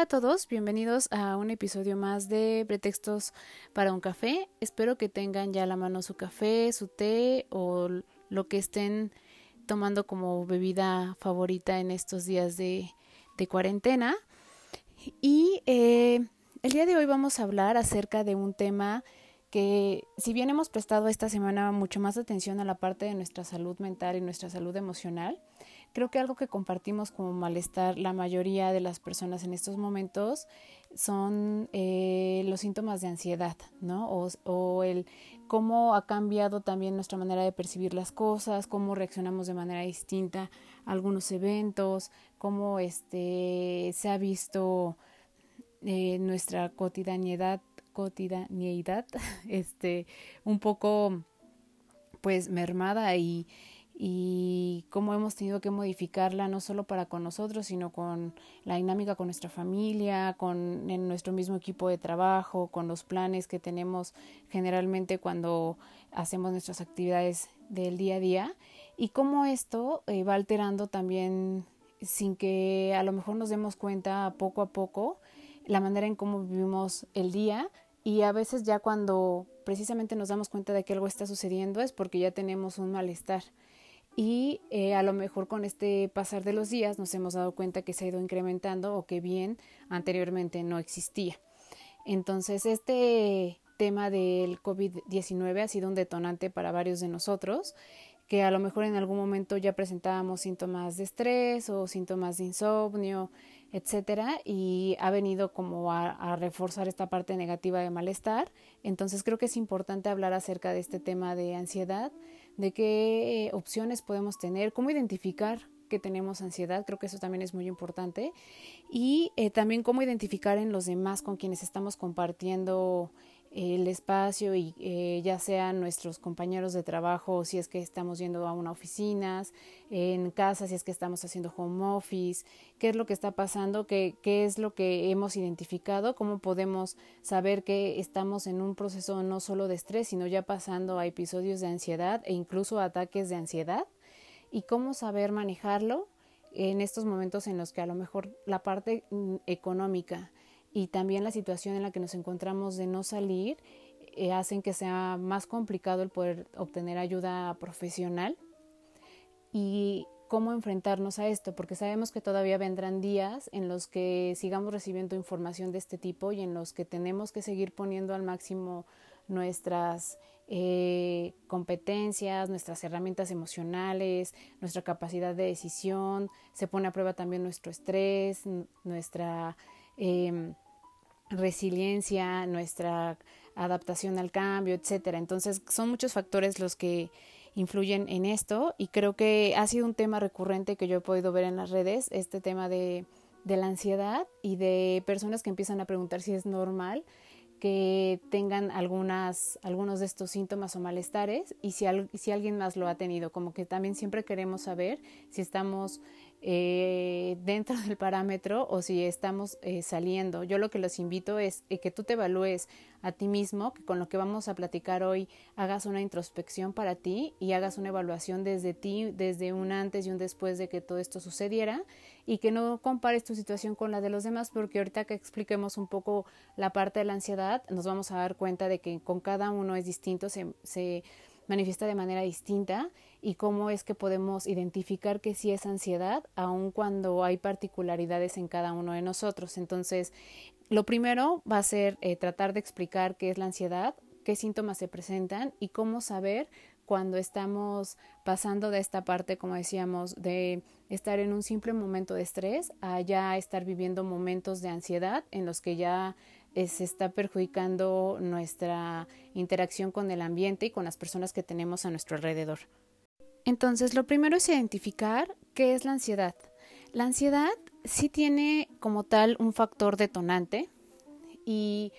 Hola a todos, bienvenidos a un episodio más de Pretextos para un café. Espero que tengan ya a la mano su café, su té o lo que estén tomando como bebida favorita en estos días de, cuarentena. Y eh, el día de hoy vamos a hablar acerca de un tema que si bien hemos prestado esta semana mucho más atención a la parte de nuestra salud mental y nuestra salud emocional, Creo que algo que compartimos como malestar la mayoría de las personas en estos momentos son eh, los síntomas de ansiedad, ¿no? O, o, el cómo ha cambiado también nuestra manera de percibir las cosas, cómo reaccionamos de manera distinta a algunos eventos, cómo este, se ha visto eh, nuestra cotidianidad, cotidianidad este, un poco pues mermada y, y cómo hemos tenido que modificarla no solo para con nosotros, sino con la dinámica con nuestra familia, con nuestro mismo equipo de trabajo, con los planes que tenemos generalmente cuando hacemos nuestras actividades del día a día. Y cómo esto eh, va alterando también sin que a lo mejor nos demos cuenta poco a poco la manera en cómo vivimos el día. Y a veces ya cuando precisamente nos damos cuenta de que algo está sucediendo es porque ya tenemos un malestar y eh, a lo mejor con este pasar de los días nos hemos dado cuenta que se ha ido incrementando o que bien anteriormente no existía. Entonces este tema del COVID-19 ha sido un detonante para varios de nosotros que a lo mejor en algún momento ya presentábamos síntomas de estrés o síntomas de insomnio, etcétera, y ha venido como a, a, reforzar esta parte negativa de malestar. Entonces creo que es importante hablar acerca de este tema de ansiedad de qué eh, opciones podemos tener, cómo identificar que tenemos ansiedad, creo que eso también es muy importante, y eh, también cómo identificar en los demás con quienes estamos compartiendo el espacio y eh, ya sean nuestros compañeros de trabajo si es que estamos yendo a una oficina, en casa si es que estamos haciendo home office, qué es lo que está pasando, qué, qué es lo que hemos identificado, cómo podemos saber que estamos en un proceso no solo de estrés, sino ya pasando a episodios de ansiedad e incluso ataques de ansiedad y cómo saber manejarlo en estos momentos en los que a lo mejor la parte mm, económica y también la situación en la que nos encontramos de no salir eh, hacen que sea más complicado el poder obtener ayuda profesional. Y cómo enfrentarnos a esto, porque sabemos que todavía vendrán días en los que sigamos recibiendo información de este tipo y en los que tenemos que seguir poniendo al máximo nuestras eh, competencias, nuestras herramientas emocionales, nuestra capacidad de decisión, se pone a prueba también nuestro estrés, nuestra Em, resiliencia, nuestra adaptación al cambio, etcétera. Entonces, son muchos factores los que influyen en esto y creo que ha sido un tema recurrente que yo he podido ver en las redes, este tema de, la ansiedad y de personas que empiezan a preguntar si es normal que tengan algunas, algunos de estos síntomas o malestares y si alguien más lo ha tenido, como que también siempre queremos saber si estamos eh, dentro del parámetro o si estamos eh, saliendo. Yo lo que los invito es eh, que tú te evalúes a ti mismo, que con lo que vamos a platicar hoy hagas una introspección para ti y hagas una evaluación desde ti, desde un antes y un después de que todo esto sucediera y que no compares tu situación con la de los demás porque ahorita que expliquemos un poco la parte de la ansiedad nos vamos a dar cuenta de que con cada uno es distinto, se, manifiesta de manera distinta y cómo es que podemos identificar que sí es ansiedad, aun cuando hay particularidades en cada uno de nosotros. Entonces, lo primero va a ser eh, tratar de explicar qué es la ansiedad, qué síntomas se presentan y cómo saber cuando estamos pasando de esta parte, como decíamos, de estar en un simple momento de estrés a ya estar viviendo momentos de ansiedad en los que ya se está perjudicando nuestra interacción con el ambiente y con las personas que tenemos a nuestro alrededor. Entonces, lo primero es identificar qué es la ansiedad. La ansiedad sí tiene como tal un factor detonante y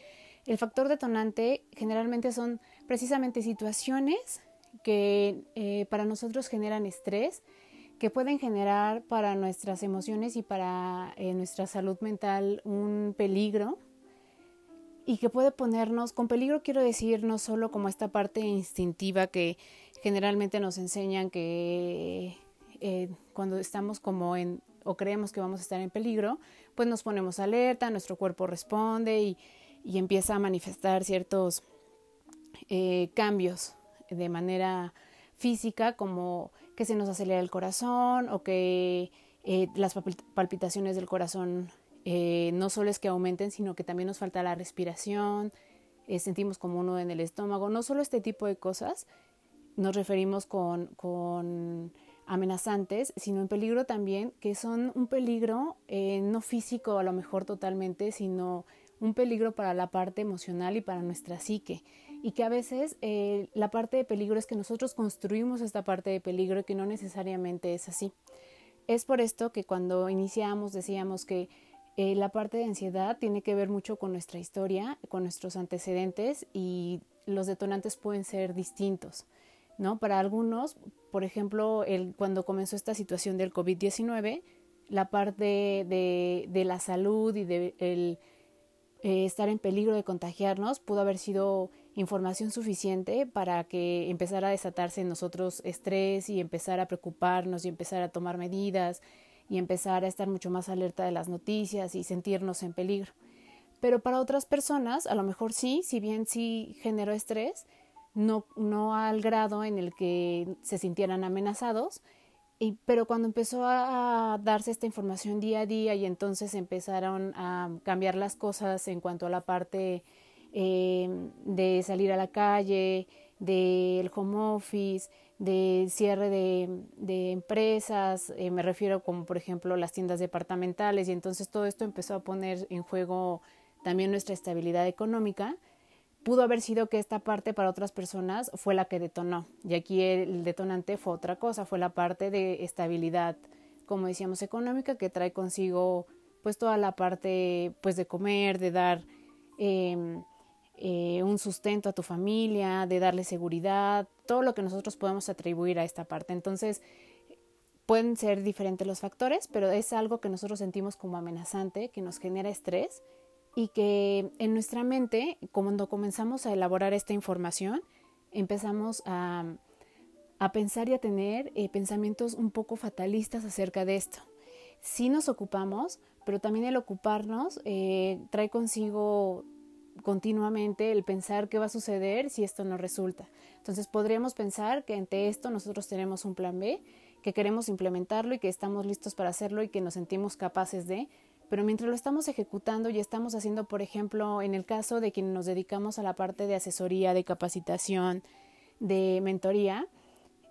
el factor detonante generalmente son precisamente situaciones que eh, para nosotros generan estrés, que pueden generar para nuestras emociones y para eh, nuestra salud mental un peligro y que puede ponernos, con peligro quiero decir no solo como esta parte instintiva que generalmente nos enseñan que eh, cuando estamos como en o creemos que vamos a estar en peligro, pues nos ponemos alerta, nuestro cuerpo responde y, y empieza a manifestar ciertos eh, cambios de manera física, como que se nos acelera el corazón o que eh, las palpitaciones del corazón eh, no solo es que aumenten, sino que también nos falta la respiración, sentimos como uno en el estómago, no solo este tipo de cosas, nos referimos con, amenazantes, sino en peligro también, que son un peligro no físico a lo mejor totalmente, sino un peligro para la parte emocional y para nuestra psique. Y que a veces eh, la parte de peligro es que nosotros construimos esta parte de peligro y que no necesariamente es así. Es por esto que cuando iniciamos decíamos que eh, la parte de ansiedad tiene que ver mucho con nuestra historia, con nuestros antecedentes y los detonantes pueden ser distintos. ¿no? Para algunos, por ejemplo, el, cuando comenzó esta situación del COVID-19, la parte de, de, la salud y de eh, estar en peligro de contagiarnos pudo haber sido información suficiente para que empezara a desatarse en nosotros estrés y empezar a preocuparnos y empezar a tomar medidas y empezar a estar mucho más alerta de las noticias y sentirnos en peligro. Pero para otras personas, a lo mejor sí, si bien sí generó estrés, no, no al grado en el que se sintieran amenazados, pero cuando empezó a, darse esta información día a día y entonces empezaron a cambiar las cosas en cuanto a la parte eh, de salir a la calle, del home office, de cierre de, empresas, eh, me refiero como por ejemplo las tiendas departamentales y entonces todo esto empezó a poner en juego también nuestra estabilidad económica pudo haber sido que esta parte para otras personas fue la que detonó. Y aquí el detonante fue otra cosa, fue la parte de estabilidad, como decíamos, económica, que trae consigo pues toda la parte pues de comer, de dar em, eh, un sustento a tu familia, de darle seguridad, todo lo que nosotros podemos atribuir a esta parte. Entonces, pueden ser diferentes los factores, pero es algo que nosotros sentimos como amenazante, que nos genera estrés y que en nuestra mente, cuando comenzamos a elaborar esta información, empezamos a, a pensar y a tener eh, pensamientos un poco fatalistas acerca de esto. Sí nos ocupamos, pero también el ocuparnos eh, trae consigo continuamente el pensar qué va a suceder si esto no resulta. Entonces podríamos pensar que ante esto nosotros tenemos un plan B, que queremos implementarlo y que estamos listos para hacerlo y que nos sentimos capaces de, pero mientras lo estamos ejecutando y estamos haciendo, por ejemplo, en el caso de quienes nos dedicamos a la parte de asesoría, de capacitación, de mentoría,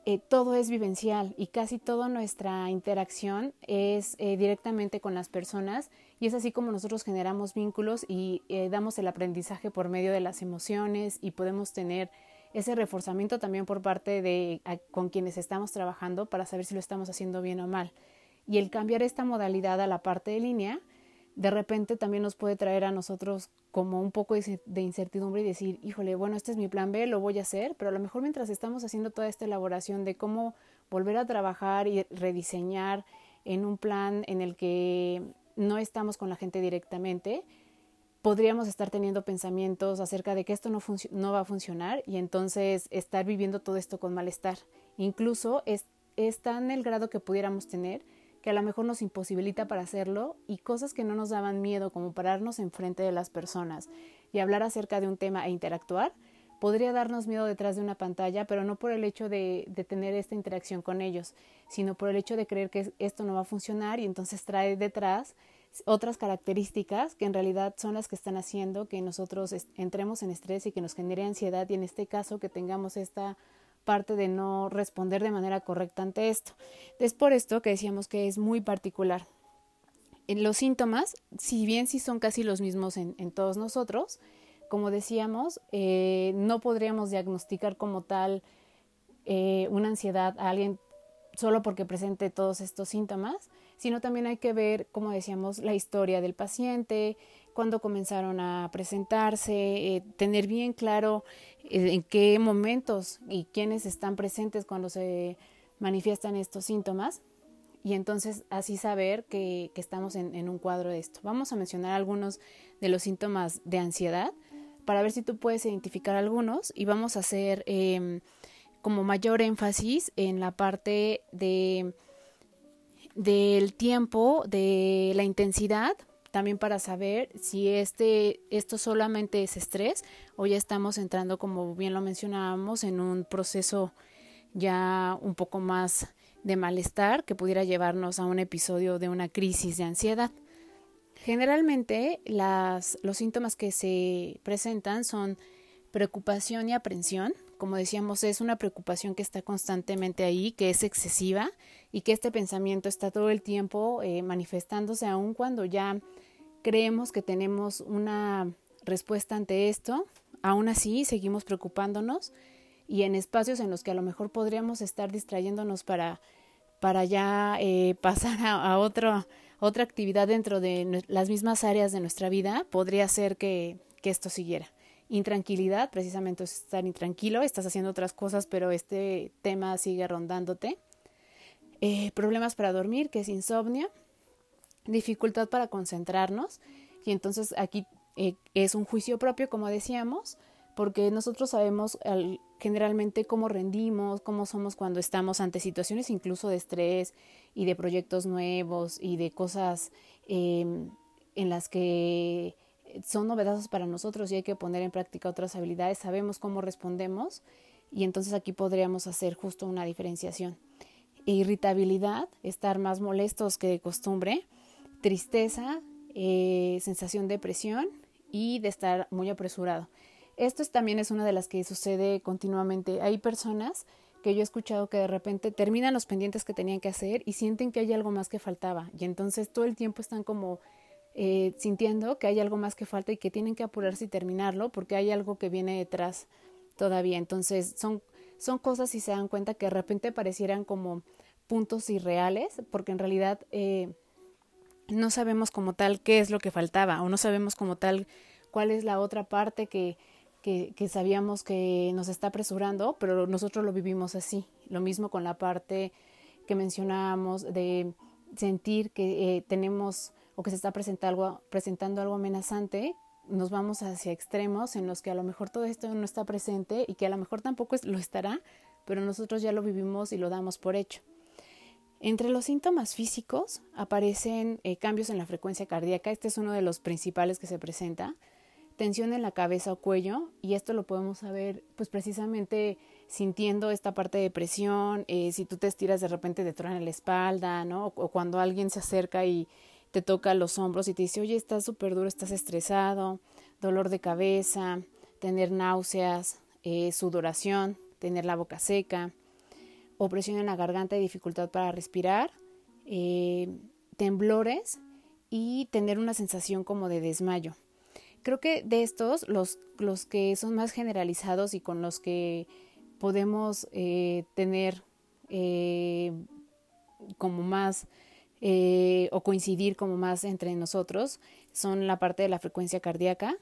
eh, todo es vivencial y casi toda nuestra interacción es eh, directamente con las personas y es así como nosotros generamos vínculos y eh, damos el aprendizaje por medio de las emociones y podemos tener ese reforzamiento también por parte de con quienes estamos trabajando para saber si lo estamos haciendo bien o mal. Y el cambiar esta modalidad a la parte de línea de repente también nos puede traer a nosotros como un poco de incertidumbre y decir, híjole, bueno, este es mi plan B, lo voy a hacer, pero a lo mejor mientras estamos haciendo toda esta elaboración de cómo volver a trabajar y rediseñar en un plan en el que no estamos con la gente directamente, podríamos estar teniendo pensamientos acerca de que esto no, va a funcionar y entonces estar viviendo todo esto con malestar. Incluso es, es tan el grado que pudiéramos tener que a lo mejor nos imposibilita para hacerlo y cosas que no nos daban miedo como pararnos enfrente de las personas y hablar acerca de un tema e interactuar, podría darnos miedo detrás de una pantalla, pero no por el hecho de, de, tener esta interacción con ellos, sino por el hecho de creer que esto no va a funcionar y entonces trae detrás otras características que en realidad son las que están haciendo que nosotros entremos en estrés y que nos genere ansiedad y en este caso que tengamos esta parte de no responder de manera correcta ante esto. Es por esto que decíamos que es muy particular. Los síntomas, si bien sí son casi los mismos en, todos nosotros, como decíamos, eh, no podríamos diagnosticar como tal eh, una ansiedad a alguien solo porque presente todos estos síntomas, sino también hay que ver, como decíamos, la historia del paciente, cuándo comenzaron a presentarse, eh, tener bien claro en qué momentos y quiénes están presentes cuando se manifiestan estos síntomas y entonces así saber que, estamos en, un cuadro de esto. Vamos a mencionar algunos de los síntomas de ansiedad para ver si tú puedes identificar algunos y vamos a hacer em, como mayor énfasis en la parte de del tiempo, de la intensidad, también para saber si este, esto solamente es estrés o ya estamos entrando, como bien lo mencionábamos, en un proceso ya un poco más de malestar que pudiera llevarnos a un episodio de una crisis de ansiedad. Generalmente las, los síntomas que se presentan son preocupación y aprensión. Como decíamos, es una preocupación que está constantemente ahí, que es excesiva y que este pensamiento está todo el tiempo eh, manifestándose aun cuando ya creemos que tenemos una respuesta ante esto. Aún así, seguimos preocupándonos y en espacios en los que a lo mejor podríamos estar distrayéndonos para, para ya eh, pasar a, otra actividad dentro de las mismas áreas de nuestra vida, podría ser que, esto siguiera. Intranquilidad, precisamente es estar intranquilo, estás haciendo otras cosas, pero este tema sigue rondándote. Eh, problemas para dormir, que es insomnio, dificultad para concentrarnos, y entonces aquí eh, es un juicio propio, como decíamos, porque nosotros sabemos generalmente cómo rendimos, cómo somos cuando estamos ante situaciones incluso de estrés y de proyectos nuevos y de cosas em, en las que son novedosas para nosotros y hay que poner en práctica otras habilidades, sabemos cómo respondemos y entonces aquí podríamos hacer justo una diferenciación. Irritabilidad, estar más molestos que de costumbre, tristeza, eh, sensación de presión y de estar muy apresurado. Esto también es una de las que sucede continuamente. Hay personas que yo he escuchado que de repente terminan los pendientes que tenían que hacer y sienten que hay algo más que faltaba y entonces todo el tiempo están como eh, sintiendo que hay algo más que falta y que tienen que apurarse y terminarlo porque hay algo que viene detrás todavía. Entonces son, son cosas y se dan cuenta que de repente parecieran como puntos irreales porque en realidad eh, no sabemos como tal qué es lo que faltaba o no sabemos como tal cuál es la otra parte que, que, sabíamos que nos está apresurando, pero nosotros lo vivimos así. Lo mismo con la parte que mencionábamos de sentir que eh, tenemos o que se está presentando algo, presentando algo amenazante, nos vamos hacia extremos en los que a lo mejor todo esto no está presente y que a lo mejor tampoco lo estará, pero nosotros ya lo vivimos y lo damos por hecho. Entre los síntomas físicos aparecen eh, cambios en la frecuencia cardíaca, este es uno de los principales que se presenta, tensión en la cabeza o cuello, y esto lo podemos saber pues precisamente sintiendo esta parte de presión, eh, si tú te estiras de repente de en la espalda, ¿no? O, cuando alguien se acerca y te toca los hombros y te dice, oye, estás súper duro, estás estresado, dolor de cabeza, tener náuseas, eh, sudoración, tener la boca seca, opresión en la garganta y dificultad para respirar, eh, temblores y tener una sensación como de desmayo. Creo que de estos, los, los que son más generalizados y con los que podemos eh, tener eh, como más eh, o coincidir como más entre nosotros son la parte de la frecuencia cardíaca,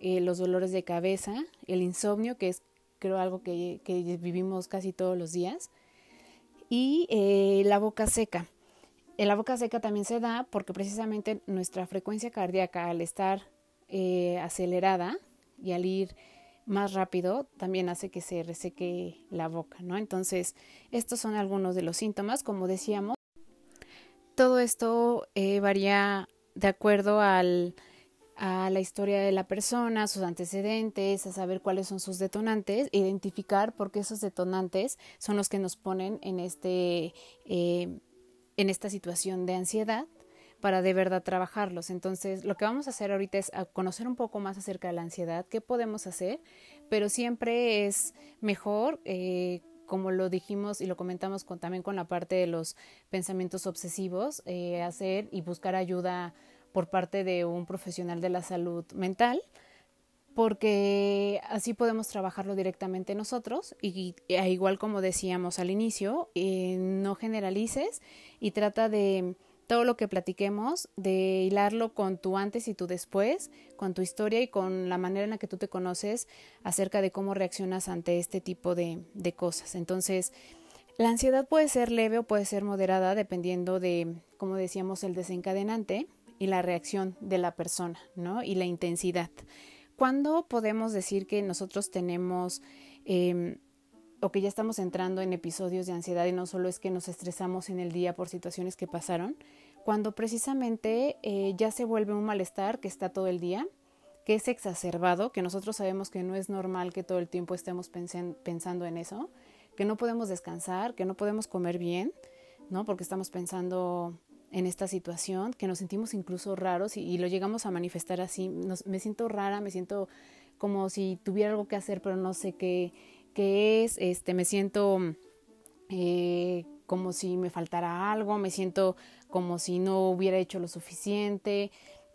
los dolores de cabeza, el insomnio, que es creo algo que, que vivimos casi todos los días, y la boca seca. La boca seca también se da porque precisamente nuestra frecuencia cardíaca al estar acelerada y al ir más rápido también hace que se reseque la boca, ¿no? Entonces, estos son algunos de los síntomas, como decíamos. Todo esto eh, varía de acuerdo al, a la historia de la persona, sus antecedentes, a saber cuáles son sus detonantes, identificar por qué esos detonantes son los que nos ponen en, este, eh, en esta situación de ansiedad para de verdad trabajarlos. Entonces, lo que vamos a hacer ahorita es conocer un poco más acerca de la ansiedad, qué podemos hacer, pero siempre es mejor, eh, como lo dijimos y lo comentamos con, también con la parte de los pensamientos obsesivos, eh, hacer y buscar ayuda por parte de un profesional de la salud mental porque así podemos trabajarlo directamente nosotros y, igual como decíamos al inicio, eh, no generalices y trata de todo lo que platiquemos, de hilarlo con tu antes y tu después, con tu historia y con la manera en la que tú te conoces acerca de cómo reaccionas ante este tipo de, cosas. Entonces, la ansiedad puede ser leve o puede ser moderada dependiendo de, como decíamos, el desencadenante y la reacción de la persona, ¿no? Y la intensidad. ¿Cuándo podemos decir que nosotros tenemos eh, o que ya estamos entrando en episodios de ansiedad y no solo es que nos estresamos en el día por situaciones que pasaron, cuando precisamente eh, ya se vuelve un malestar que está todo el día, que es exacerbado, que nosotros sabemos que no es normal que todo el tiempo estemos pensando en eso, que no podemos descansar, que no podemos comer bien, ¿no? Porque estamos pensando en esta situación, que nos sentimos incluso raros y, lo llegamos a manifestar así. me siento rara, me siento como si tuviera algo que hacer, pero no sé qué que es, este, me siento eh, como si me faltara algo, me siento como si no hubiera hecho lo suficiente.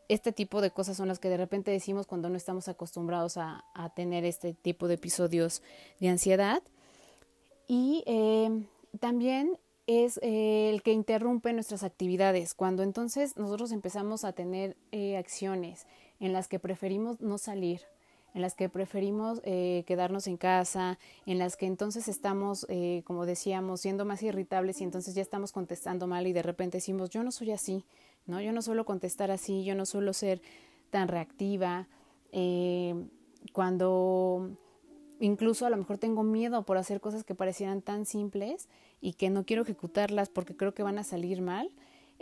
Este tipo de cosas son las que de repente decimos cuando no estamos acostumbrados a, tener este tipo de episodios de ansiedad. Y eh, también es eh, el que interrumpe nuestras actividades, cuando entonces nosotros empezamos a tener acciones en las que preferimos no salir en las que preferimos eh, quedarnos en casa, en las que entonces estamos, eh, como decíamos, siendo más irritables y entonces ya estamos contestando mal y de repente decimos, yo no soy así, ¿no? Yo no suelo contestar así, yo no suelo ser tan reactiva. Eh, cuando incluso a lo mejor tengo miedo por hacer cosas que parecieran tan simples y que no quiero ejecutarlas porque creo que van a salir mal,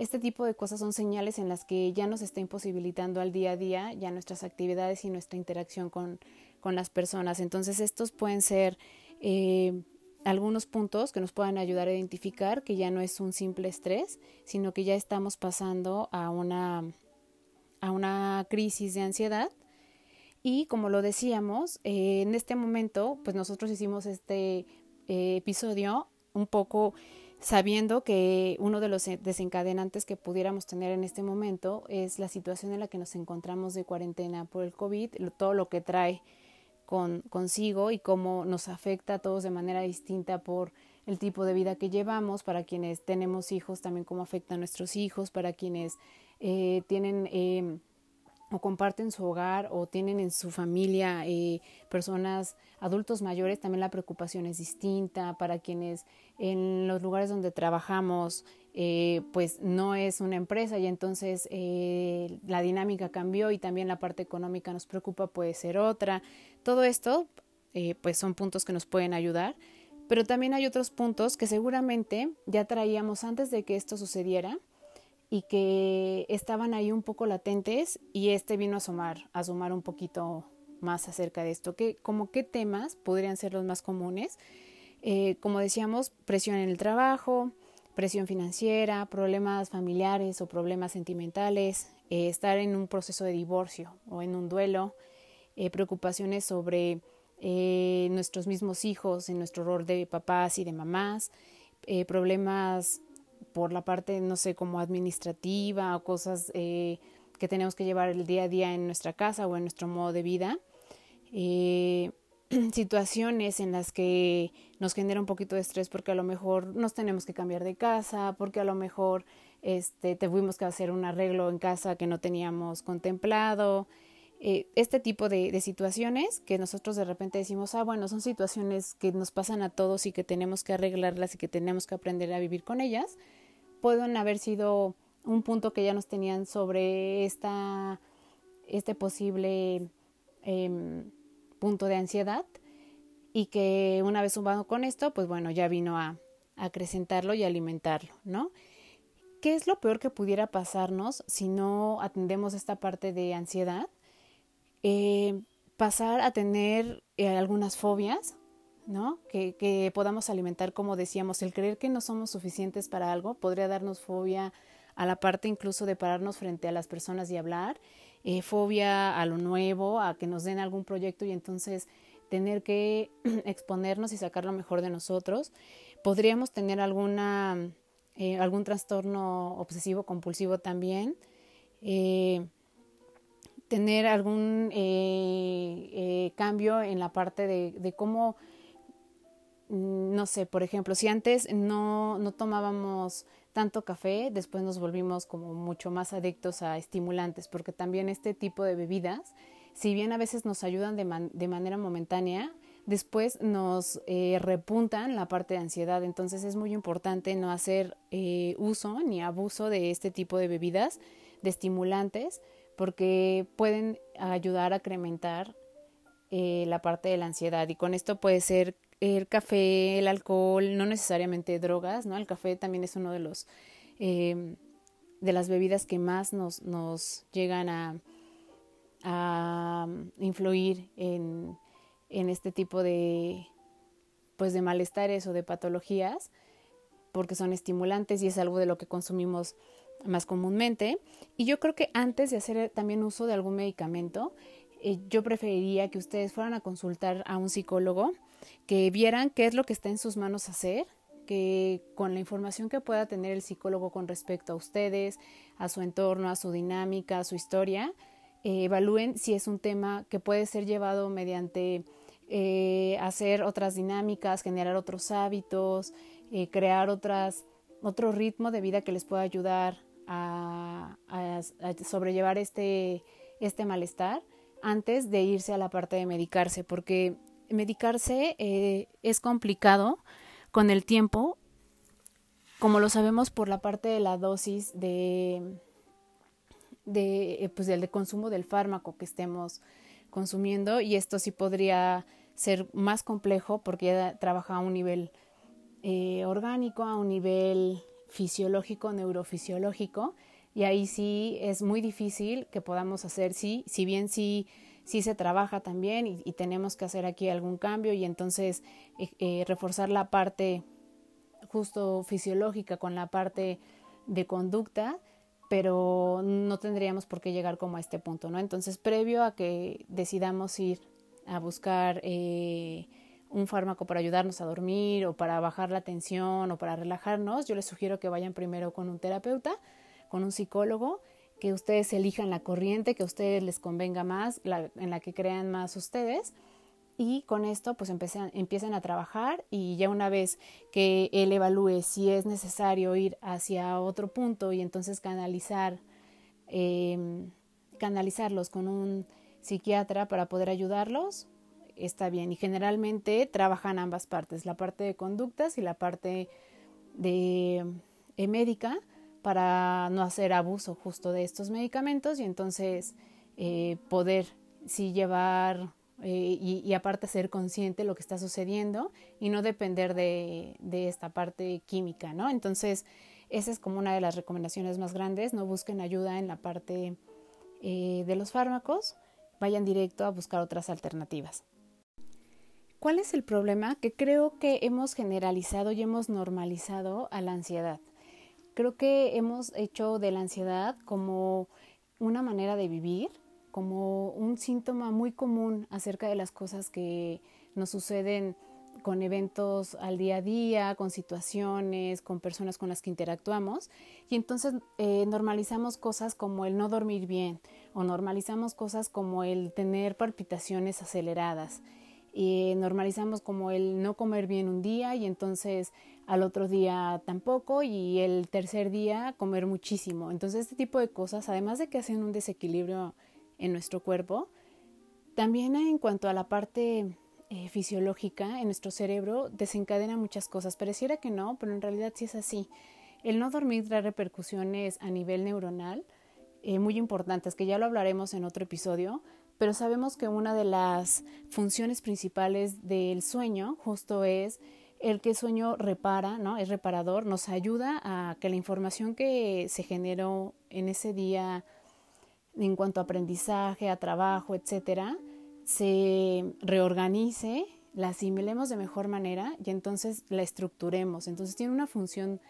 este tipo de cosas son señales en las que ya nos está imposibilitando al día a día ya nuestras actividades y nuestra interacción con, con las personas. Entonces estos pueden ser eh, algunos puntos que nos puedan ayudar a identificar que ya no es un simple estrés, sino que ya estamos pasando a una, a una crisis de ansiedad. Y como lo decíamos, eh, en este momento, pues nosotros hicimos este eh, episodio un poco sabiendo que uno de los desencadenantes que pudiéramos tener en este momento es la situación en la que nos encontramos de cuarentena por el COVID, todo lo que trae con, consigo y cómo nos afecta a todos de manera distinta por el tipo de vida que llevamos, para quienes tenemos hijos, también cómo afecta a nuestros hijos, para quienes eh, tienen... Eh, o comparten su hogar o tienen en su familia eh, personas adultos mayores, también la preocupación es distinta. Para quienes en los lugares donde trabajamos, eh, pues no es una empresa y entonces eh, la dinámica cambió y también la parte económica nos preocupa, puede ser otra. Todo esto, pues son puntos que nos pueden ayudar. Pero también hay otros puntos que seguramente ya traíamos antes de que esto sucediera y que estaban ahí un poco latentes y este vino a asomar, a sumar un poquito más acerca de esto, que como qué temas podrían ser los más comunes. Eh, como decíamos, presión en el trabajo, presión financiera, problemas familiares o problemas sentimentales, eh, estar en un proceso de divorcio o en un duelo, eh, preocupaciones sobre nuestros mismos hijos, en nuestro rol de papás y de mamás, problemas por la parte, no sé, como administrativa o cosas eh, que tenemos que llevar el día a día en nuestra casa o en nuestro modo de vida. Eh, situaciones en las que nos genera un poquito de estrés porque a lo mejor nos tenemos que cambiar de casa, porque a lo mejor este, tuvimos que hacer un arreglo en casa que no teníamos contemplado. Eh, este tipo de, situaciones que nosotros de repente decimos, ah, bueno, son situaciones que nos pasan a todos y que tenemos que arreglarlas y que tenemos que aprender a vivir con ellas, pueden haber sido un punto que ya nos tenían sobre esta, este posible em, punto de ansiedad y que una vez sumado con esto, pues bueno, ya vino a, acrecentarlo y alimentarlo, ¿no? ¿Qué es lo peor que pudiera pasarnos si no atendemos esta parte de ansiedad? Eh, pasar a tener eh, algunas fobias, ¿no? Que, podamos alimentar, como decíamos, el creer que no somos suficientes para algo podría darnos fobia a la parte incluso de pararnos frente a las personas y hablar, eh, fobia a lo nuevo, a que nos den algún proyecto y entonces tener que exponernos y sacar lo mejor de nosotros. Podríamos tener alguna, eh, algún trastorno obsesivo compulsivo también. Eh, tener algún cambio en la parte de, cómo mm, no sé, por ejemplo, si antes no, no tomábamos tanto café, después nos volvimos como mucho más adictos a estimulantes, porque también este tipo de bebidas, si bien a veces nos ayudan de, de manera momentánea, después nos eh, repuntan la parte de ansiedad. Entonces es muy importante no hacer eh, uso ni abuso de este tipo de bebidas, de estimulantes, porque pueden ayudar a incrementar eh, la parte de la ansiedad. Y con esto puede ser el café, el alcohol, no necesariamente drogas, ¿no? El café también es uno de los em, de las bebidas que más nos, nos llegan a, a influir en, en este tipo de pues de malestares o de patologías porque son estimulantes y es algo de lo que consumimos más comúnmente. Y yo creo que antes de hacer también uso de algún medicamento, eh, yo preferiría que ustedes fueran a consultar a un psicólogo, que vieran qué es lo que está en sus manos hacer, que con la información que pueda tener el psicólogo con respecto a ustedes, a su entorno, a su dinámica, a su historia, eh, evalúen si es un tema que puede ser llevado mediante eh, hacer otras dinámicas, generar otros hábitos, crear otras, otro ritmo de vida que les pueda ayudar a, sobrellevar este, este malestar antes de irse a la parte de medicarse, porque medicarse eh, es complicado con el tiempo, como lo sabemos por la parte de la dosis de, de, eh, pues del de consumo del fármaco que estemos consumiendo y esto sí podría ser más complejo porque ya trabaja a un nivel eh, orgánico, a un nivel fisiológico, neurofisiológico y ahí sí es muy difícil que podamos hacer, sí, si bien sí, sí se trabaja también y, tenemos que hacer aquí algún cambio y entonces eh, eh, reforzar la parte justo fisiológica con la parte de conducta, pero no tendríamos por qué llegar como a este punto, ¿no? Entonces, previo a que decidamos ir a buscar eh, un fármaco para ayudarnos a dormir o para bajar la tensión o para relajarnos, yo les sugiero que vayan primero con un terapeuta con un psicólogo, que ustedes elijan la corriente que a ustedes les convenga más, en la que crean más ustedes. Y con esto pues empiecen, a trabajar y ya una vez que él evalúe si es necesario ir hacia otro punto y entonces canalizar, em, canalizarlos con un psiquiatra para poder ayudarlos, está bien. Y generalmente trabajan ambas partes, la parte de conductas y la parte de eh, médica para no hacer abuso justo de estos medicamentos y entonces eh, poder sí llevar eh, y, aparte ser consciente de lo que está sucediendo y no depender de, de, esta parte química, ¿no? Entonces, esa es como una de las recomendaciones más grandes, no busquen ayuda en la parte de los fármacos, vayan directo a buscar otras alternativas. ¿Cuál es el problema? Que creo que hemos generalizado y hemos normalizado a la ansiedad. Creo que hemos hecho de la ansiedad como una manera de vivir, como un síntoma muy común acerca de las cosas que nos suceden con eventos al día a día, con situaciones, con personas con las que interactuamos. Y entonces eh, normalizamos cosas como el no dormir bien o normalizamos cosas como el tener palpitaciones aceleradas. Y normalizamos como el no comer bien un día y entonces al otro día tampoco y el tercer día comer muchísimo. Entonces este tipo de cosas, además de que hacen un desequilibrio en nuestro cuerpo, también en cuanto a la parte eh, fisiológica en nuestro cerebro desencadena muchas cosas. Pareciera que no, pero en realidad sí es así. El no dormir trae repercusiones a nivel neuronal eh, muy importantes, que ya lo hablaremos en otro episodio, pero sabemos que una de las funciones principales del sueño justo es el que sueño repara, ¿no? Es reparador, nos ayuda a que la información que se generó en ese día en cuanto a aprendizaje, a trabajo, etcétera, se reorganice, la asimilemos de mejor manera y entonces la estructuremos. Entonces tiene una función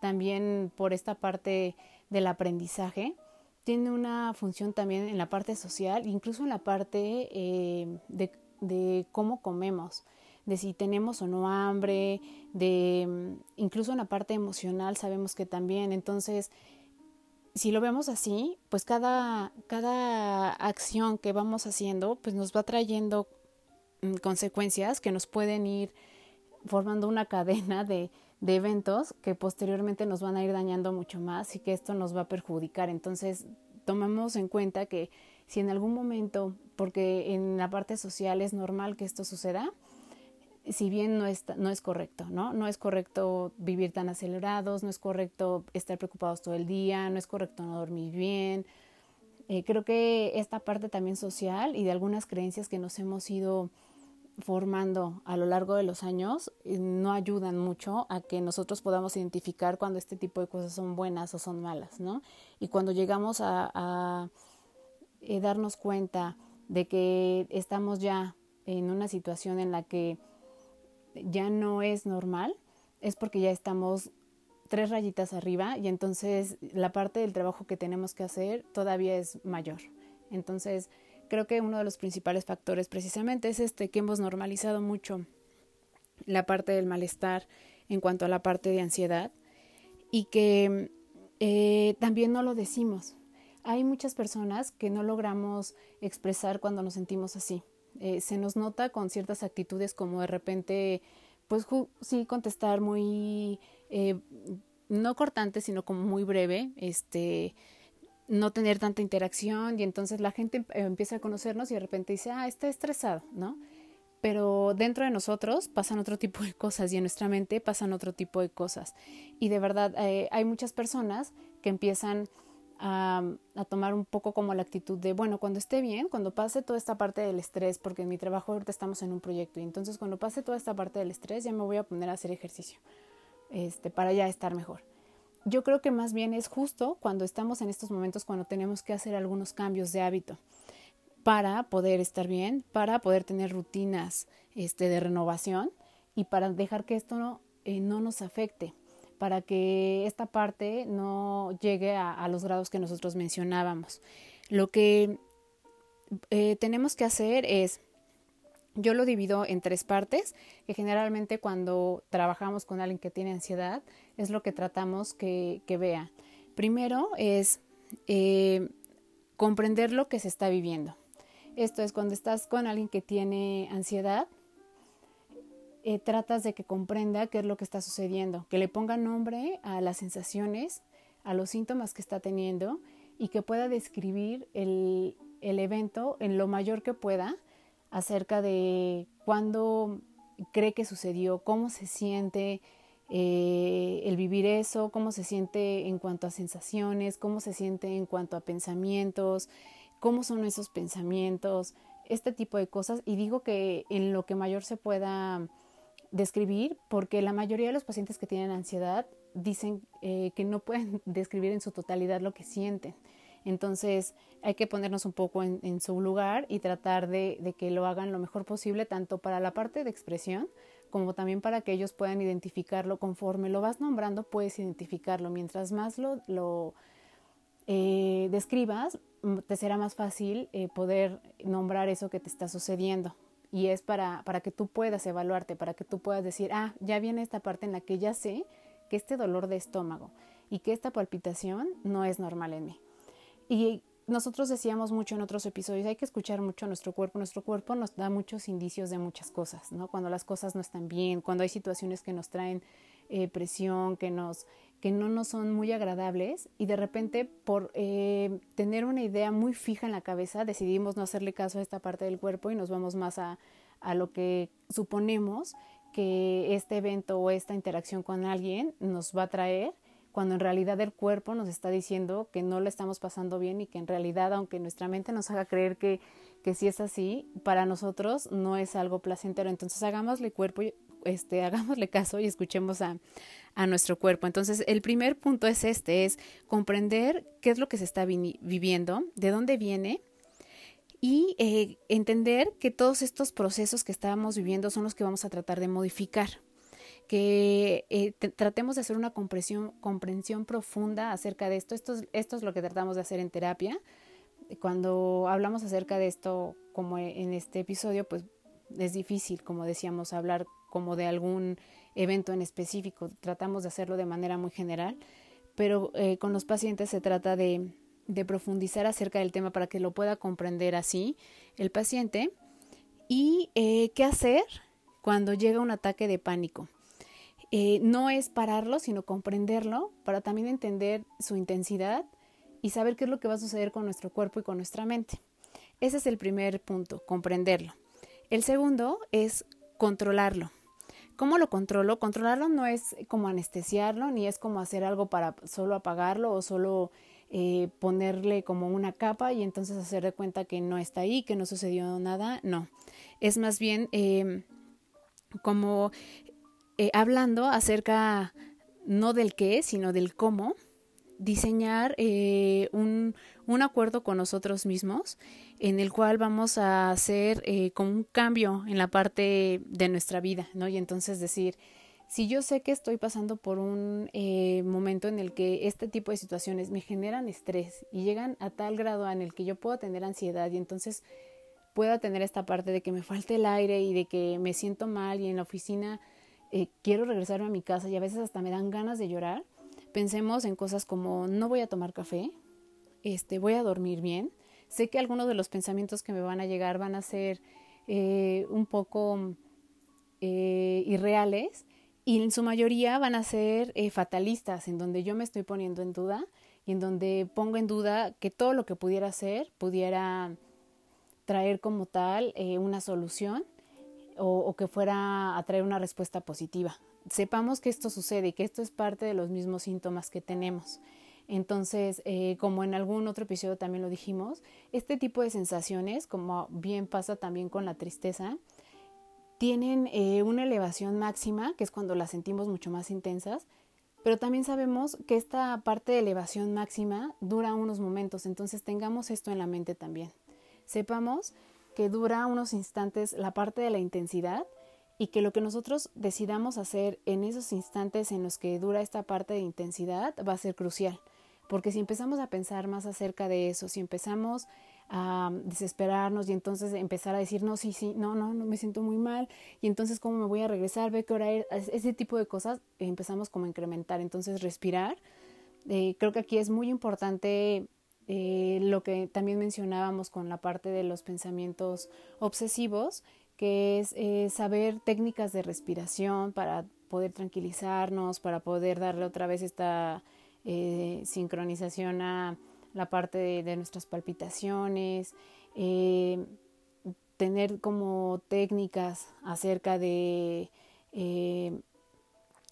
también por esta parte del aprendizaje, tiene una función también en la parte social, incluso en la parte eh, de, de cómo comemos de si tenemos o no hambre, de mm, incluso en la parte emocional sabemos que también. Entonces, si lo vemos así, pues cada, cada acción que vamos haciendo, pues nos va trayendo mm, consecuencias que nos pueden ir formando una cadena de, de eventos que posteriormente nos van a ir dañando mucho más y que esto nos va a perjudicar. Entonces, tomamos en cuenta que si en algún momento, porque en la parte social es normal que esto suceda, si bien no es, no es correcto, ¿no? No es correcto vivir tan acelerados, no es correcto estar preocupados todo el día, no es correcto no dormir bien. Eh, creo que esta parte también social y de algunas creencias que nos hemos ido formando a lo largo de los años eh, no ayudan mucho a que nosotros podamos identificar cuando este tipo de cosas son buenas o son malas, ¿no? Y cuando llegamos a, eh, darnos cuenta de que estamos ya en una situación en la que ya no es normal, es porque ya estamos tres rayitas arriba y entonces la parte del trabajo que tenemos que hacer todavía es mayor. Entonces, creo que uno de los principales factores precisamente es este que hemos normalizado mucho la parte del malestar en cuanto a la parte de ansiedad y que eh, también no lo decimos. Hay muchas personas que no logramos expresar cuando nos sentimos así. Eh, se nos nota con ciertas actitudes como de repente, pues sí, contestar muy, eh, no cortante, sino como muy breve, este, no tener tanta interacción y entonces la gente em, empieza a conocernos y de repente dice, ah, está estresado, ¿no? Pero dentro de nosotros pasan otro tipo de cosas y en nuestra mente pasan otro tipo de cosas. Y de verdad eh, hay muchas personas que empiezan a, tomar un poco como la actitud de, bueno, cuando esté bien, cuando pase toda esta parte del estrés, porque en mi trabajo ahorita estamos en un proyecto y entonces cuando pase toda esta parte del estrés ya me voy a poner a hacer ejercicio este, para ya estar mejor. Yo creo que más bien es justo cuando estamos en estos momentos cuando tenemos que hacer algunos cambios de hábito para poder estar bien, para poder tener rutinas este, de renovación y para dejar que esto no, eh, no nos afecte para que esta parte no llegue a, los grados que nosotros mencionábamos. Lo que eh, tenemos que hacer es, yo lo divido en tres partes, que generalmente cuando trabajamos con alguien que tiene ansiedad es lo que tratamos que, vea. Primero es eh, comprender lo que se está viviendo. Esto es cuando estás con alguien que tiene ansiedad, eh, tratas de que comprenda qué es lo que está sucediendo, que le ponga nombre a las sensaciones, a los síntomas que está teniendo y que pueda describir el, evento en lo mayor que pueda acerca de cuándo cree que sucedió, cómo se siente eh, el vivir eso, cómo se siente en cuanto a sensaciones, cómo se siente en cuanto a pensamientos, cómo son esos pensamientos, este tipo de cosas. Y digo que en lo que mayor se pueda describir porque la mayoría de los pacientes que tienen ansiedad dicen eh, que no pueden describir en su totalidad lo que sienten. Entonces hay que ponernos un poco en, su lugar y tratar de, que lo hagan lo mejor posible, tanto para la parte de expresión como también para que ellos puedan identificarlo conforme lo vas nombrando, puedes identificarlo. Mientras más lo, eh, describas, te será más fácil eh, poder nombrar eso que te está sucediendo y es para, para que tú puedas evaluarte, para que tú puedas decir, ah, ya viene esta parte en la que ya sé que este dolor de estómago y que esta palpitación no es normal en mí. Y nosotros decíamos mucho en otros episodios, hay que escuchar mucho a nuestro cuerpo. Nuestro cuerpo nos da muchos indicios de muchas cosas, ¿no? Cuando las cosas no están bien, cuando hay situaciones que nos traen eh, presión, que, nos, que no nos son muy agradables y de repente por eh, tener una idea muy fija en la cabeza decidimos no hacerle caso a esta parte del cuerpo y nos vamos más a, a lo que suponemos que este evento o esta interacción con alguien nos va a traer cuando en realidad el cuerpo nos está diciendo que no lo estamos pasando bien y que en realidad, aunque nuestra mente nos haga creer que, que sí es así, para nosotros no es algo placentero. Entonces hagámosle cuerpo, este, hagámosle caso y escuchemos a, a, nuestro cuerpo. Entonces, el primer punto es este, es comprender qué es lo que se está viviendo, de dónde viene y eh, entender que todos estos procesos que estábamos viviendo son los que vamos a tratar de modificar que eh, tratemos de hacer una comprensión, profunda acerca de esto. esto. Esto es lo que tratamos de hacer en terapia. Cuando hablamos acerca de esto, como en este episodio, pues es difícil, como decíamos, hablar como de algún evento en específico. Tratamos de hacerlo de manera muy general, pero eh, con los pacientes se trata de, de profundizar acerca del tema para que lo pueda comprender así el paciente y eh, qué hacer cuando llega un ataque de pánico. Eh, no es pararlo, sino comprenderlo para también entender su intensidad y saber qué es lo que va a suceder con nuestro cuerpo y con nuestra mente. Ese es el primer punto, comprenderlo. El segundo es controlarlo. ¿Cómo lo controlo? Controlarlo no es como anestesiarlo, ni es como hacer algo para solo apagarlo o solo eh, ponerle como una capa y entonces hacer de cuenta que no está ahí, que no sucedió nada. No, es más bien em, como eh, hablando acerca no del qué, sino del cómo diseñar eh, un, un, acuerdo con nosotros mismos en el cual vamos a hacer eh, como un cambio en la parte de nuestra vida, ¿no? Y entonces decir, si yo sé que estoy pasando por un eh, momento en el que este tipo de situaciones me generan estrés y llegan a tal grado en el que yo puedo tener ansiedad y entonces puedo tener esta parte de que me falte el aire y de que me siento mal y en la oficina quiero regresarme a mi casa y a veces hasta me dan ganas de llorar, Pensemos en cosas como no voy a tomar café, este, voy a dormir bien. Sé que algunos de los pensamientos que me van a llegar van a ser eh, un poco eh, irreales y en su mayoría van a ser eh, fatalistas, en donde yo me estoy poniendo en duda y en donde pongo en duda que todo lo que pudiera hacer pudiera traer como tal una solución o, que fuera a traer una respuesta positiva sepamos que esto sucede y que esto es parte de los mismos síntomas que tenemos. Entonces, eh, como en algún otro episodio también lo dijimos, este tipo de sensaciones, como bien pasa también con la tristeza, tienen eh, una elevación máxima, que es cuando las sentimos mucho más intensas, pero también sabemos que esta parte de elevación máxima dura unos momentos, entonces tengamos esto en la mente también. Sepamos que dura unos instantes la parte de la intensidad y que lo que nosotros decidamos hacer en esos instantes en los que dura esta parte de intensidad va a ser crucial. Porque si empezamos a pensar más acerca de eso, si empezamos a desesperarnos y entonces empezar a decir, no, sí, sí, no, no, no me siento muy mal, y entonces cómo me voy a regresar, ve qué hora es, ese tipo de cosas empezamos como a incrementar. Entonces respirar, eh, creo que aquí es muy importante eh, lo que también mencionábamos con la parte de los pensamientos obsesivos, que es eh, saber técnicas de respiración para poder tranquilizarnos, para poder darle otra vez esta eh, sincronización a la parte de, nuestras palpitaciones, tener como técnicas acerca de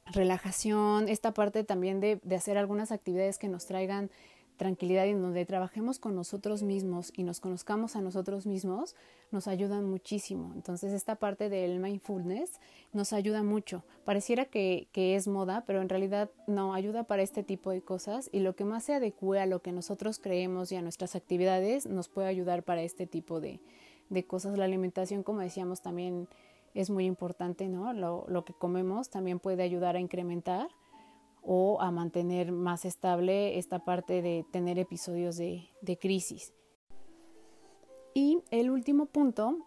relajación, esta parte también de hacer algunas actividades que nos traigan tranquilidad y en donde trabajemos con nosotros mismos y nos conozcamos a nosotros mismos, nos ayudan muchísimo. Entonces esta parte del mindfulness nos ayuda mucho. Pareciera que, que, es moda, pero en realidad no, ayuda para este tipo de cosas y lo que más se adecue a lo que nosotros creemos y a nuestras actividades nos puede ayudar para este tipo de, de cosas. La alimentación, como decíamos, también es muy importante, ¿no? Lo, lo que comemos también puede ayudar a incrementar o a mantener más estable esta parte de tener episodios de, crisis. Y el último punto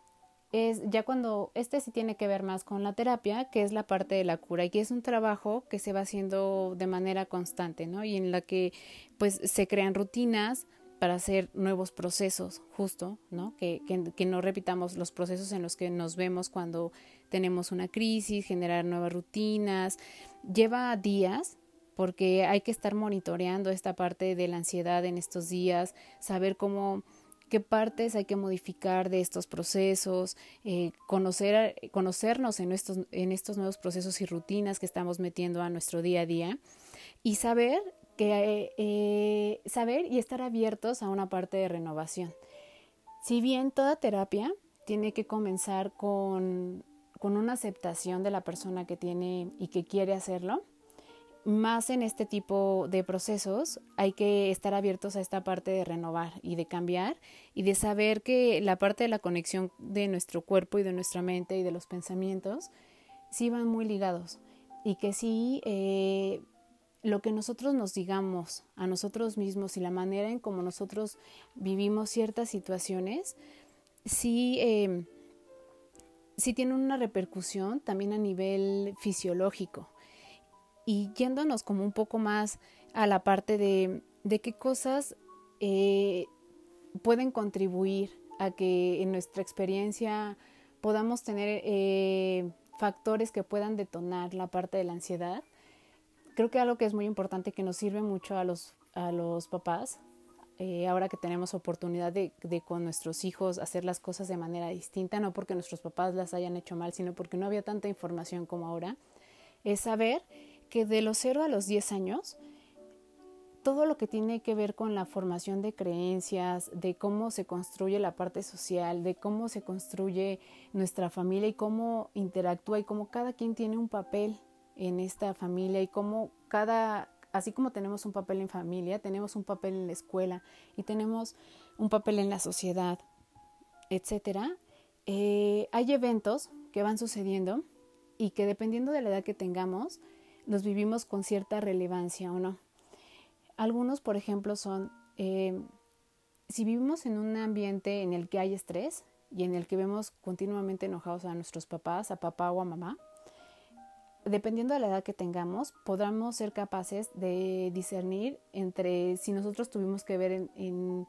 es ya cuando este sí tiene que ver más con la terapia, que es la parte de la cura y que es un trabajo que se va haciendo de manera constante, ¿no? Y en la que pues se crean rutinas para hacer nuevos procesos, justo, ¿no? Que, que, que no repitamos los procesos en los que nos vemos cuando tenemos una crisis, generar nuevas rutinas. Lleva días, porque hay que estar monitoreando esta parte de la ansiedad en estos días, saber cómo qué partes hay que modificar de estos procesos, eh, conocer, conocernos en estos, en estos nuevos procesos y rutinas que estamos metiendo a nuestro día a día y saber que eh, saber y estar abiertos a una parte de renovación. Si bien toda terapia tiene que comenzar con, con una aceptación de la persona que tiene y que quiere hacerlo, más en este tipo de procesos hay que estar abiertos a esta parte de renovar y de cambiar y de saber que la parte de la conexión de nuestro cuerpo y de nuestra mente y de los pensamientos sí van muy ligados y que sí eh, lo que nosotros nos digamos a nosotros mismos y la manera en como nosotros vivimos ciertas situaciones sí eh, sí tiene una repercusión también a nivel fisiológico y yéndonos como un poco más a la parte de, de qué cosas eh, pueden contribuir a que en nuestra experiencia podamos tener eh, factores que puedan detonar la parte de la ansiedad. Creo que algo que es muy importante que nos sirve mucho a los, a los papás, eh, ahora que tenemos oportunidad de, de, con nuestros hijos hacer las cosas de manera distinta, no porque nuestros papás las hayan hecho mal, sino porque no había tanta información como ahora, es saber que de los 0 a los 10 años, todo lo que tiene que ver con la formación de creencias, de cómo se construye la parte social, de cómo se construye nuestra familia y cómo interactúa y cómo cada quien tiene un papel en esta familia y cómo cada, así como tenemos un papel en familia, tenemos un papel en la escuela y tenemos un papel en la sociedad, etcétera. Eh, hay eventos que van sucediendo y que dependiendo de la edad que tengamos, los vivimos con cierta relevancia o no. Algunos, por ejemplo, son, eh, si vivimos en un ambiente en el que hay estrés y en el que vemos continuamente enojados a nuestros papás, a papá o a mamá, dependiendo de la edad que tengamos, podamos ser capaces de discernir entre si nosotros tuvimos que ver en,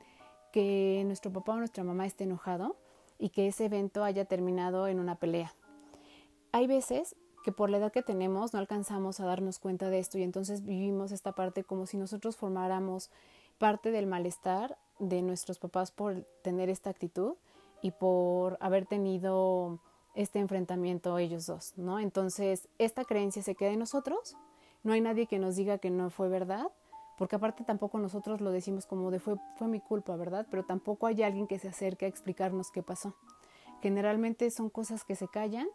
que nuestro papá o nuestra mamá esté enojado y que ese evento haya terminado en una pelea. Hay veces que por la edad que tenemos no alcanzamos a darnos cuenta de esto y entonces vivimos esta parte como si nosotros formáramos parte del malestar de nuestros papás por tener esta actitud y por haber tenido este enfrentamiento ellos dos, ¿no? Entonces, esta creencia se queda en nosotros, no hay nadie que nos diga que no fue verdad, porque aparte tampoco nosotros lo decimos como de fue, fue mi culpa, ¿verdad? Pero tampoco hay alguien que se acerque a explicarnos qué pasó. Generalmente son cosas que se callan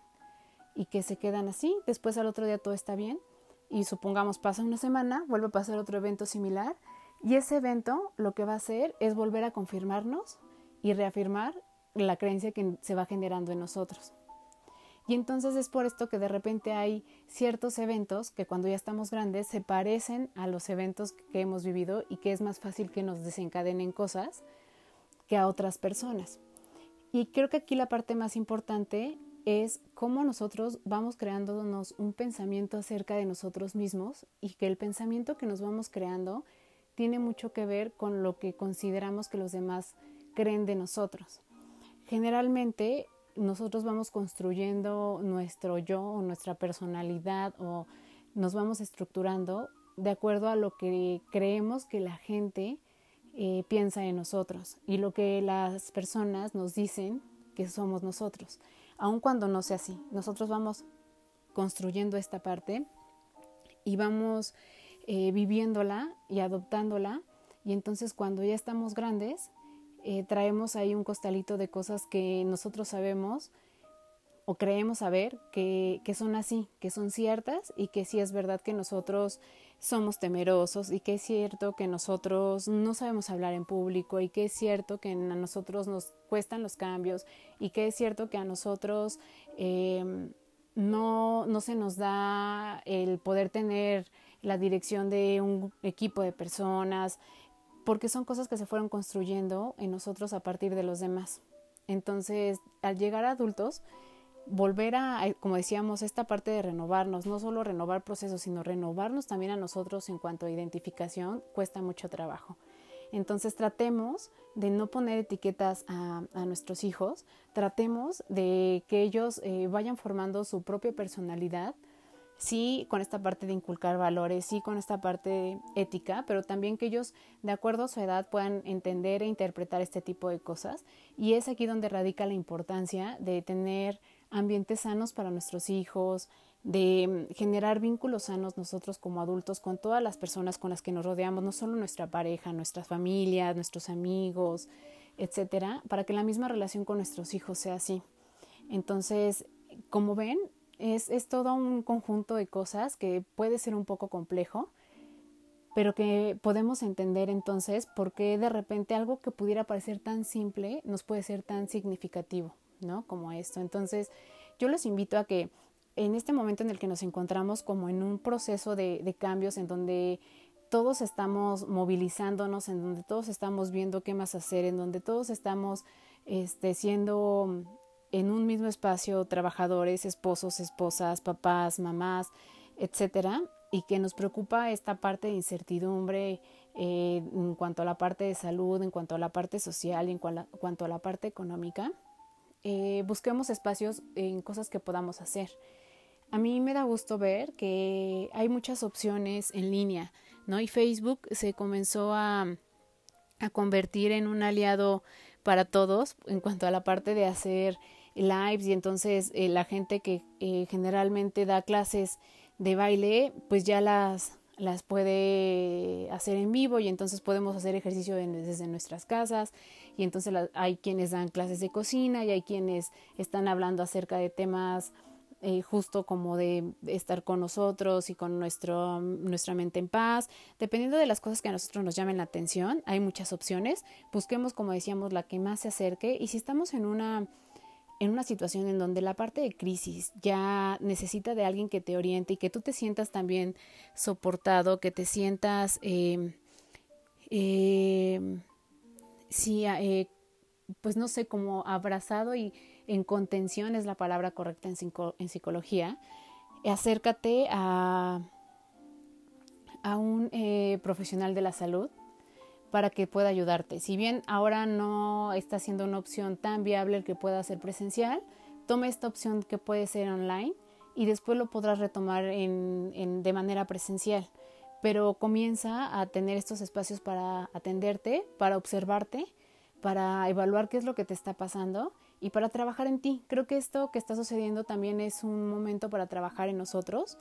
y que se quedan así, después al otro día todo está bien y supongamos pasa una semana, vuelve a pasar otro evento similar y ese evento lo que va a hacer es volver a confirmarnos y reafirmar la creencia que se va generando en nosotros. Y entonces es por esto que de repente hay ciertos eventos que cuando ya estamos grandes se parecen a los eventos que hemos vivido y que es más fácil que nos desencadenen cosas que a otras personas. Y creo que aquí la parte más importante es cómo nosotros vamos creándonos un pensamiento acerca de nosotros mismos y que el pensamiento que nos vamos creando tiene mucho que ver con lo que consideramos que los demás creen de nosotros. Generalmente nosotros vamos construyendo nuestro yo o nuestra personalidad o nos vamos estructurando de acuerdo a lo que creemos que la gente eh, piensa en nosotros y lo que las personas nos dicen que somos nosotros, aun cuando no sea así. Nosotros vamos construyendo esta parte y vamos eh, viviéndola y adoptándola y entonces cuando ya estamos grandes eh, traemos ahí un costalito de cosas que nosotros sabemos o creemos saber que, que, son así, que son ciertas y que sí es verdad que nosotros somos temerosos y que es cierto que nosotros no sabemos hablar en público y que es cierto que a nosotros nos cuestan los cambios y que es cierto que a nosotros eh, no, no se nos da el poder tener la dirección de un equipo de personas, porque son cosas que se fueron construyendo en nosotros a partir de los demás. Entonces, al llegar a adultos, volver a, como decíamos, esta parte de renovarnos, no solo renovar procesos, sino renovarnos también a nosotros en cuanto a identificación, cuesta mucho trabajo. Entonces tratemos de no poner etiquetas a, nuestros hijos, tratemos de que ellos eh, vayan formando su propia personalidad, sí con esta parte de inculcar valores, sí con esta parte ética, pero también que ellos, de acuerdo a su edad, puedan entender e interpretar este tipo de cosas. Y es aquí donde radica la importancia de tener ambientes sanos para nuestros hijos, de generar vínculos sanos nosotros como adultos con todas las personas con las que nos rodeamos, no solo nuestra pareja, nuestras familias, nuestros amigos, etcétera, para que la misma relación con nuestros hijos sea así. Entonces, como ven, es, es todo un conjunto de cosas que puede ser un poco complejo, pero que podemos entender entonces por qué de repente algo que pudiera parecer tan simple nos puede ser tan significativo, ¿no? Como esto. Entonces, yo les invito a que en este momento en el que nos encontramos como en un proceso de, de cambios en donde todos estamos movilizándonos, en donde todos estamos viendo qué más hacer, en donde todos estamos este, siendo en un mismo espacio trabajadores, esposos, esposas, papás, mamás, etcétera, y que nos preocupa esta parte de incertidumbre eh, en cuanto a la parte de salud, en cuanto a la parte social y en cuanto a la parte económica, eh, busquemos espacios en cosas que podamos hacer. A mí me da gusto ver que hay muchas opciones en línea, ¿no? Y Facebook se comenzó a, a convertir en un aliado para todos en cuanto a la parte de hacer lives y entonces eh, la gente que eh, generalmente da clases de baile pues ya las las puede hacer en vivo y entonces podemos hacer ejercicio desde nuestras casas y entonces hay quienes dan clases de cocina y hay quienes están hablando acerca de temas eh, justo como de estar con nosotros y con nuestro, nuestra mente en paz. Dependiendo de las cosas que a nosotros nos llamen la atención, hay muchas opciones. Busquemos, como decíamos, la que más se acerque y si estamos en una en una situación en donde la parte de crisis ya necesita de alguien que te oriente y que tú te sientas también soportado, que te sientas, eh, eh, sí, eh, pues no sé, como abrazado y en contención es la palabra correcta en, en psicología, acércate a, a un profesional de la salud para que pueda ayudarte. Si bien ahora no está siendo una opción tan viable el que pueda ser presencial, toma esta opción que puede ser online y después lo podrás retomar en, de manera presencial. Pero comienza a tener estos espacios para atenderte, para observarte, para evaluar qué es lo que te está pasando y para trabajar en ti. Creo que esto que está sucediendo también es un momento para trabajar en nosotros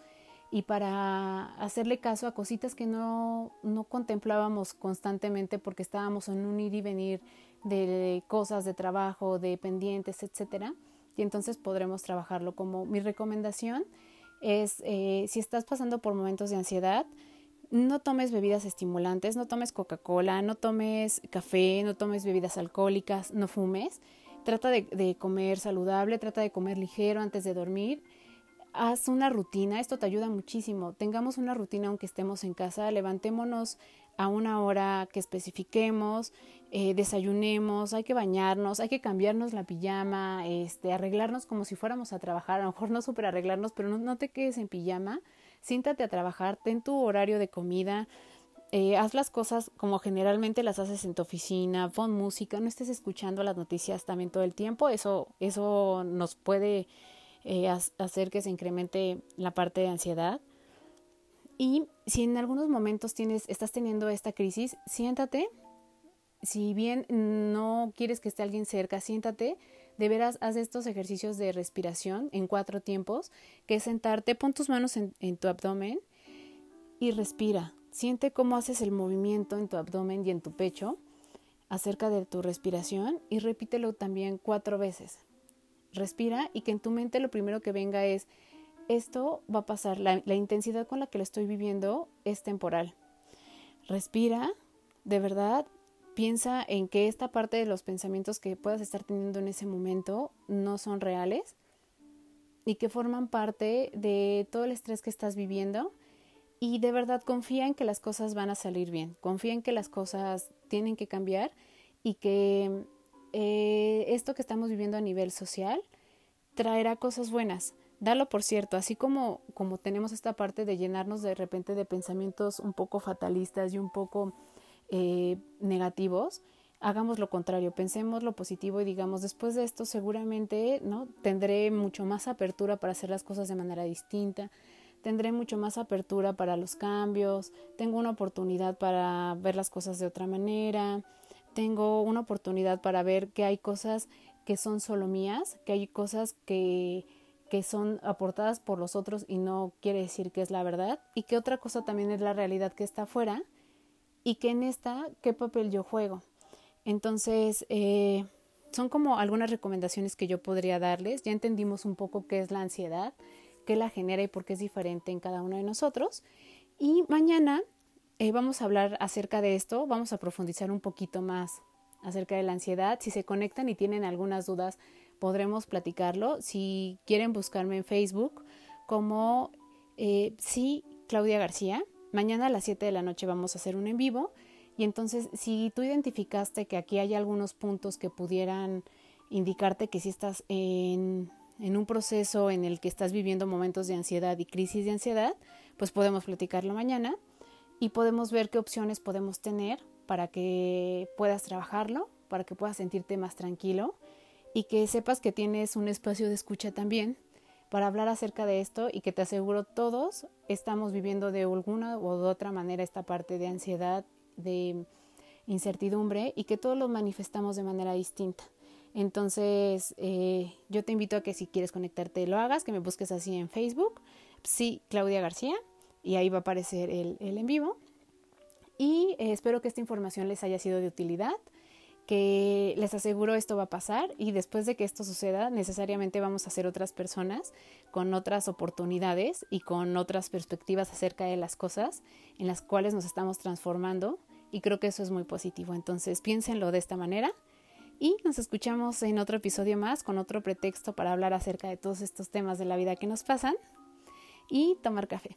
y para hacerle caso a cositas que no, no contemplábamos constantemente porque estábamos en un ir y venir de cosas de trabajo, de pendientes, etcétera. Y entonces podremos trabajarlo como mi recomendación es eh, si estás pasando por momentos de ansiedad, no tomes bebidas estimulantes, no tomes Coca-Cola, no tomes café, no tomes bebidas alcohólicas, no fumes. Trata de, de comer saludable, trata de comer ligero antes de dormir haz una rutina, esto te ayuda muchísimo. Tengamos una rutina aunque estemos en casa, levantémonos a una hora que especifiquemos, eh, desayunemos, hay que bañarnos, hay que cambiarnos la pijama, este, arreglarnos como si fuéramos a trabajar, a lo mejor no súper arreglarnos, pero no, no, te quedes en pijama, siéntate a trabajar, ten tu horario de comida, eh, haz las cosas como generalmente las haces en tu oficina, pon música, no estés escuchando las noticias también todo el tiempo, eso, eso nos puede eh, hacer que se incremente la parte de ansiedad. Y si en algunos momentos tienes, estás teniendo esta crisis, siéntate. Si bien no quieres que esté alguien cerca, siéntate. De veras, haz estos ejercicios de respiración en cuatro tiempos, que es sentarte, pon tus manos en, en tu abdomen y respira. Siente cómo haces el movimiento en tu abdomen y en tu pecho acerca de tu respiración y repítelo también cuatro veces respira y que en tu mente lo primero que venga es, esto va a pasar, la, intensidad con la que lo estoy viviendo es temporal. Respira, de verdad, piensa en que esta parte de los pensamientos que puedas estar teniendo en ese momento no son reales y que forman parte de todo el estrés que estás viviendo y de verdad confía en que las cosas van a salir bien, confía en que las cosas tienen que cambiar y que eh, esto que estamos viviendo a nivel social traerá cosas buenas. Dalo por cierto, así como, como tenemos esta parte de llenarnos de repente de pensamientos un poco fatalistas y un poco eh, negativos, hagamos lo contrario, pensemos lo positivo y digamos, después de esto seguramente ¿no? tendré mucho más apertura para hacer las cosas de manera distinta, tendré mucho más apertura para los cambios, tengo una oportunidad para ver las cosas de otra manera, tengo una oportunidad para ver que hay cosas que son solo mías, que hay cosas que, que son aportadas por los otros y no quiere decir que es la verdad, y que otra cosa también es la realidad que está afuera, y que en esta, ¿qué papel yo juego? Entonces, eh, son como algunas recomendaciones que yo podría darles. Ya entendimos un poco qué es la ansiedad, qué la genera y por qué es diferente en cada uno de nosotros. Y mañana eh, vamos a hablar acerca de esto, vamos a profundizar un poquito más acerca de la ansiedad. Si se conectan y tienen algunas dudas, podremos platicarlo. Si quieren buscarme en Facebook como eh, sí, Claudia García. Mañana a las 7 de la noche vamos a hacer un en vivo. Y entonces, si tú identificaste que aquí hay algunos puntos que pudieran indicarte que si estás en, en un proceso en el que estás viviendo momentos de ansiedad y crisis de ansiedad, pues podemos platicarlo mañana y podemos ver qué opciones podemos tener para que puedas trabajarlo, para que puedas sentirte más tranquilo y que sepas que tienes un espacio de escucha también para hablar acerca de esto y que te aseguro todos estamos viviendo de alguna u otra manera esta parte de ansiedad, de incertidumbre y que todos lo manifestamos de manera distinta. Entonces, eh, yo te invito a que si quieres conectarte lo hagas, que me busques así en Facebook, sí, Claudia García, y ahí va a aparecer el, en vivo. Y eh, espero que esta información les haya sido de utilidad que les aseguro esto va a pasar y después de que esto suceda necesariamente vamos a ser otras personas con otras oportunidades y con otras perspectivas acerca de las cosas en las cuales nos estamos transformando y creo que eso es muy positivo. Entonces piénsenlo de esta manera y nos escuchamos en otro episodio más con otro pretexto para hablar acerca de todos estos temas de la vida que nos pasan y tomar café.